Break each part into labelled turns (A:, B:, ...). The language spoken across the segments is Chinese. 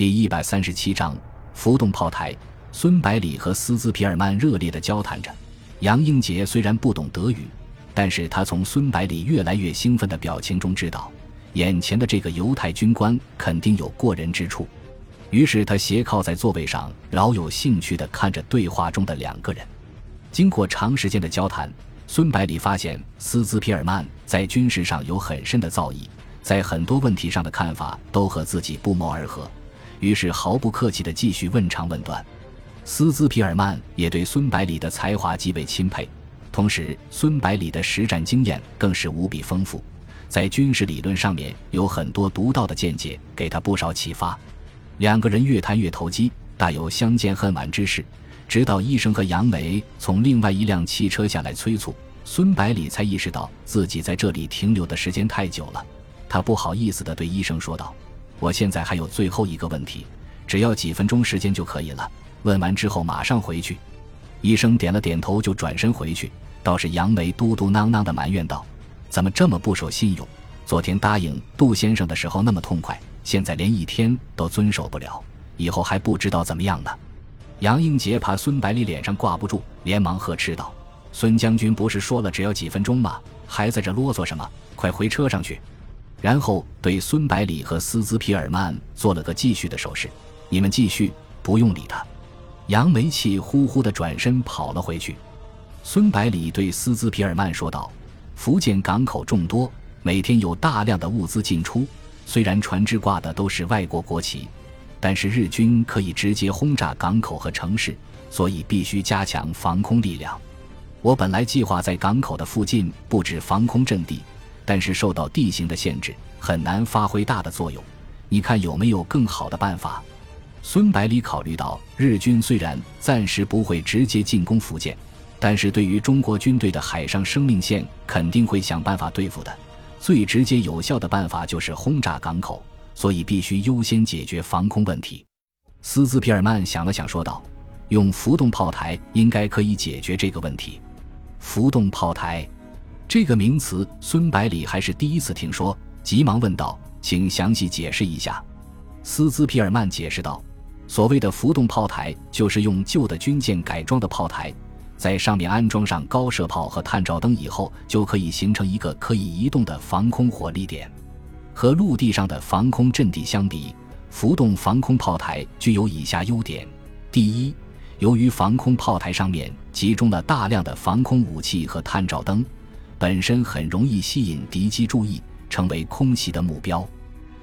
A: 第一百三十七章浮动炮台。孙百里和斯兹皮尔曼热烈地交谈着。杨英杰虽然不懂德语，但是他从孙百里越来越兴奋的表情中知道，眼前的这个犹太军官肯定有过人之处。于是他斜靠在座位上，饶有兴趣地看着对话中的两个人。经过长时间的交谈，孙百里发现斯兹皮尔曼在军事上有很深的造诣，在很多问题上的看法都和自己不谋而合，于是毫不客气地继续问长问短。斯兹皮尔曼也对孙百里的才华极为钦佩，同时孙百里的实战经验更是无比丰富，在军事理论上面有很多独到的见解，给他不少启发。两个人越谈越投机，大有相见恨晚之势。直到医生和杨梅从另外一辆汽车下来催促，孙百里才意识到自己在这里停留的时间太久了。他不好意思地对医生说道：“我现在还有最后一个问题，只要几分钟时间就可以了。”问完之后马上回去，医生点了点头就转身回去。倒是杨梅嘟嘟囔囔的埋怨道：“怎么这么不守信用？昨天答应杜先生的时候那么痛快，现在连一天都遵守不了，以后还不知道怎么样呢。”杨英杰怕孙百里脸上挂不住，连忙呵斥道：“孙将军不是说了只要几分钟吗？还在这啰嗦什么？快回车上去！”然后对孙百里和斯兹皮尔曼做了个继续的手势：“你们继续，不用理他。”杨梅气呼呼地转身跑了回去。孙百里对斯兹皮尔曼说道：“福建港口众多，每天有大量的物资进出。虽然船只挂的都是外国国旗，但是日军可以直接轰炸港口和城市，所以必须加强防空力量。我本来计划在港口的附近布置防空阵地，但是受到地形的限制，很难发挥大的作用。你看有没有更好的办法？”孙百里考虑到，日军虽然暂时不会直接进攻福建，但是对于中国军队的海上生命线，肯定会想办法对付的。最直接有效的办法就是轰炸港口，所以必须优先解决防空问题。斯兹皮尔曼想了想，说道：“用浮动炮台应该可以解决这个问题。”浮动炮台这个名词，孙百里还是第一次听说，急忙问道：“请详细解释一下。”斯兹皮尔曼解释道。所谓的浮动炮台，就是用旧的军舰改装的炮台，在上面安装上高射炮和探照灯以后，就可以形成一个可以移动的防空火力点。和陆地上的防空阵地相比，浮动防空炮台具有以下优点：第一，由于防空炮台上面集中了大量的防空武器和探照灯，本身很容易吸引敌机注意，成为空袭的目标。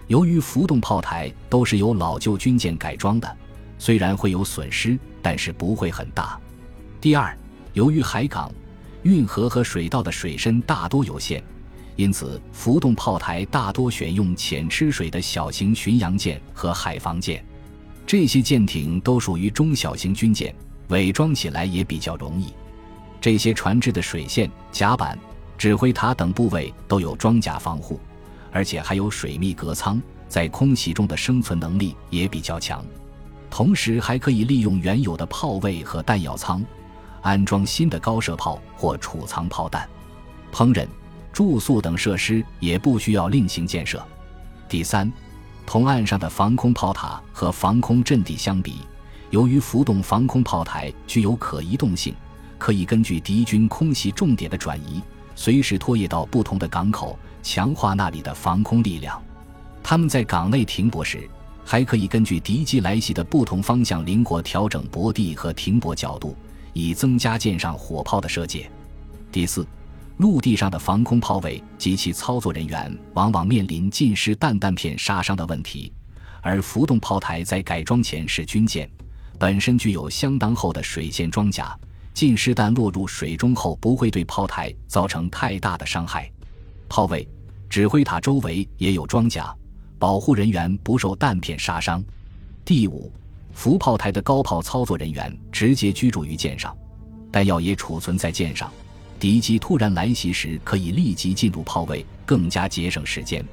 A: 由于浮动炮台都是由老旧军舰改装的，虽然会有损失，但是不会很大。第二，由于海港、运河和水道的水深大多有限，因此浮动炮台大多选用浅吃水的小型巡洋舰和海防舰。这些舰艇都属于中小型军舰，伪装起来也比较容易。这些船只的水线、甲板、指挥塔等部位都有装甲防护。而且还有水密隔舱，在空袭中的生存能力也比较强。同时，还可以利用原有的炮位和弹药仓，安装新的高射炮或储藏炮弹。烹饪、住宿等设施也不需要另行建设。第三，同岸上的防空炮塔和防空阵地相比，由于浮动防空炮台具有可移动性，可以根据敌军空袭重点的转移，随时拖曳到不同的港口。强化那里的防空力量。他们在港内停泊时，还可以根据敌机来袭的不同方向灵活调整泊地和停泊角度，以增加舰上火炮的射界。第四，陆地上的防空炮位及其操作人员往往面临近湿弹弹片杀伤的问题，而浮动炮台在改装前是军舰，本身具有相当厚的水线装甲，近湿弹落入水中后不会对炮台造成太大的伤害。炮位。指挥塔周围也有装甲，保护人员不受弹片杀伤。第五，浮炮台的高炮操作人员直接居住于舰上，弹药也储存在舰上，敌机突然来袭时可以立即进入炮位，更加节省时间。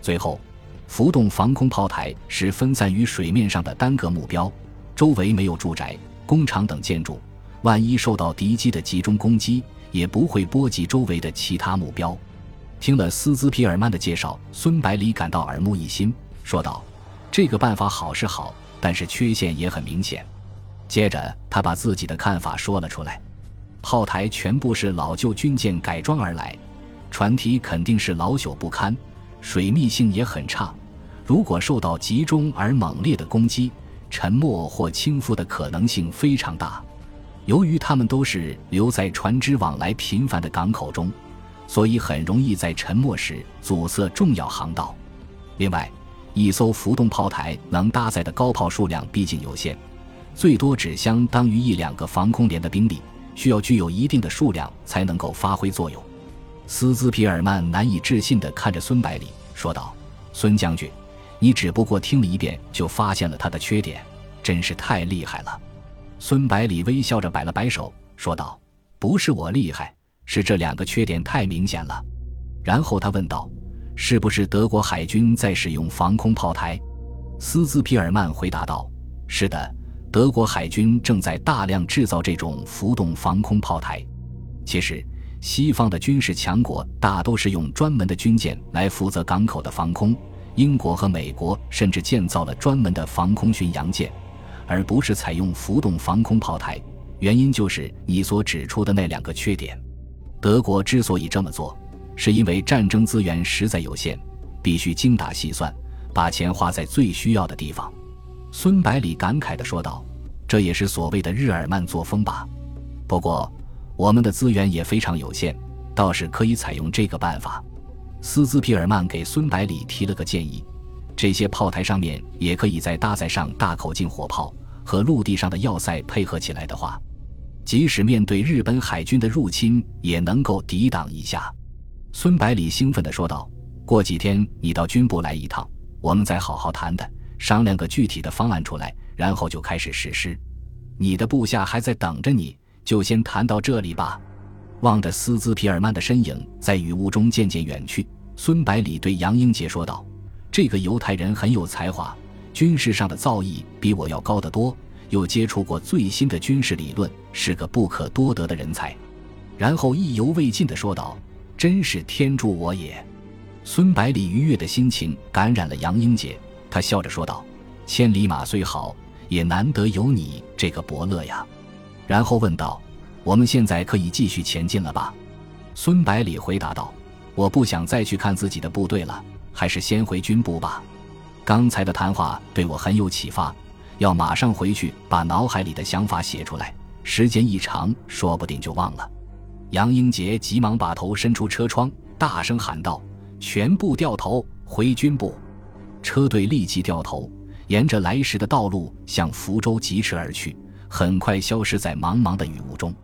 A: 最后，浮动防空炮台是分散于水面上的单个目标，周围没有住宅、工厂等建筑，万一受到敌机的集中攻击，也不会波及周围的其他目标。听了斯兹皮尔曼的介绍，孙百里感到耳目一新，说道：“这个办法好是好，但是缺陷也很明显。接着，他把自己的看法说了出来：炮台全部是老旧军舰改装而来，船体肯定是老朽不堪，水密性也很差。如果受到集中而猛烈的攻击，沉没或倾覆的可能性非常大。由于他们都是留在船只往来频繁的港口中，所以很容易在沉没时阻塞重要航道。另外，一艘浮动炮台能搭载的高炮数量毕竟有限，最多只相当于一两个防空连的兵力，需要具有一定的数量才能够发挥作用。斯兹皮尔曼难以置信地看着孙百里，说道：“孙将军。”你只不过听了一遍就发现了他的缺点，真是太厉害了。孙百里微笑着摆了摆手，说道：“不是我厉害，是这两个缺点太明显了。”然后他问道：“是不是德国海军在使用防空炮台？”斯兹皮尔曼回答道：“是的，德国海军正在大量制造这种浮动防空炮台。其实，西方的军事强国大都是用专门的军舰来负责港口的防空。”英国和美国甚至建造了专门的防空巡洋舰，而不是采用浮动防空炮台。原因就是你所指出的那两个缺点。德国之所以这么做，是因为战争资源实在有限，必须精打细算，把钱花在最需要的地方。孙百里感慨地说道：“这也是所谓的日耳曼作风吧？不过，我们的资源也非常有限，倒是可以采用这个办法。”斯兹皮尔曼给孙百里提了个建议：这些炮台上面也可以再搭载上大口径火炮，和陆地上的要塞配合起来的话，即使面对日本海军的入侵，也能够抵挡一下。孙百里兴奋地说道：“过几天你到军部来一趟，我们再好好谈谈，商量个具体的方案出来，然后就开始实施。你的部下还在等着你，就先谈到这里吧。”望着斯兹皮尔曼的身影在雨雾中渐渐远去，孙百里对杨英杰说道：“这个犹太人很有才华，军事上的造诣比我要高得多，又接触过最新的军事理论，是个不可多得的人才。”然后意犹未尽地说道：“真是天助我也！”孙百里愉悦的心情感染了杨英杰，他笑着说道：“千里马虽好，也难得有你这个伯乐呀。”然后问道。我们现在可以继续前进了吧？孙百里回答道：“我不想再去看自己的部队了，还是先回军部吧。刚才的谈话对我很有启发，要马上回去把脑海里的想法写出来。时间一长，说不定就忘了。”杨英杰急忙把头伸出车窗，大声喊道：“全部掉头回军部！”车队立即掉头，沿着来时的道路向福州疾驰而去，很快消失在茫茫的雨雾中。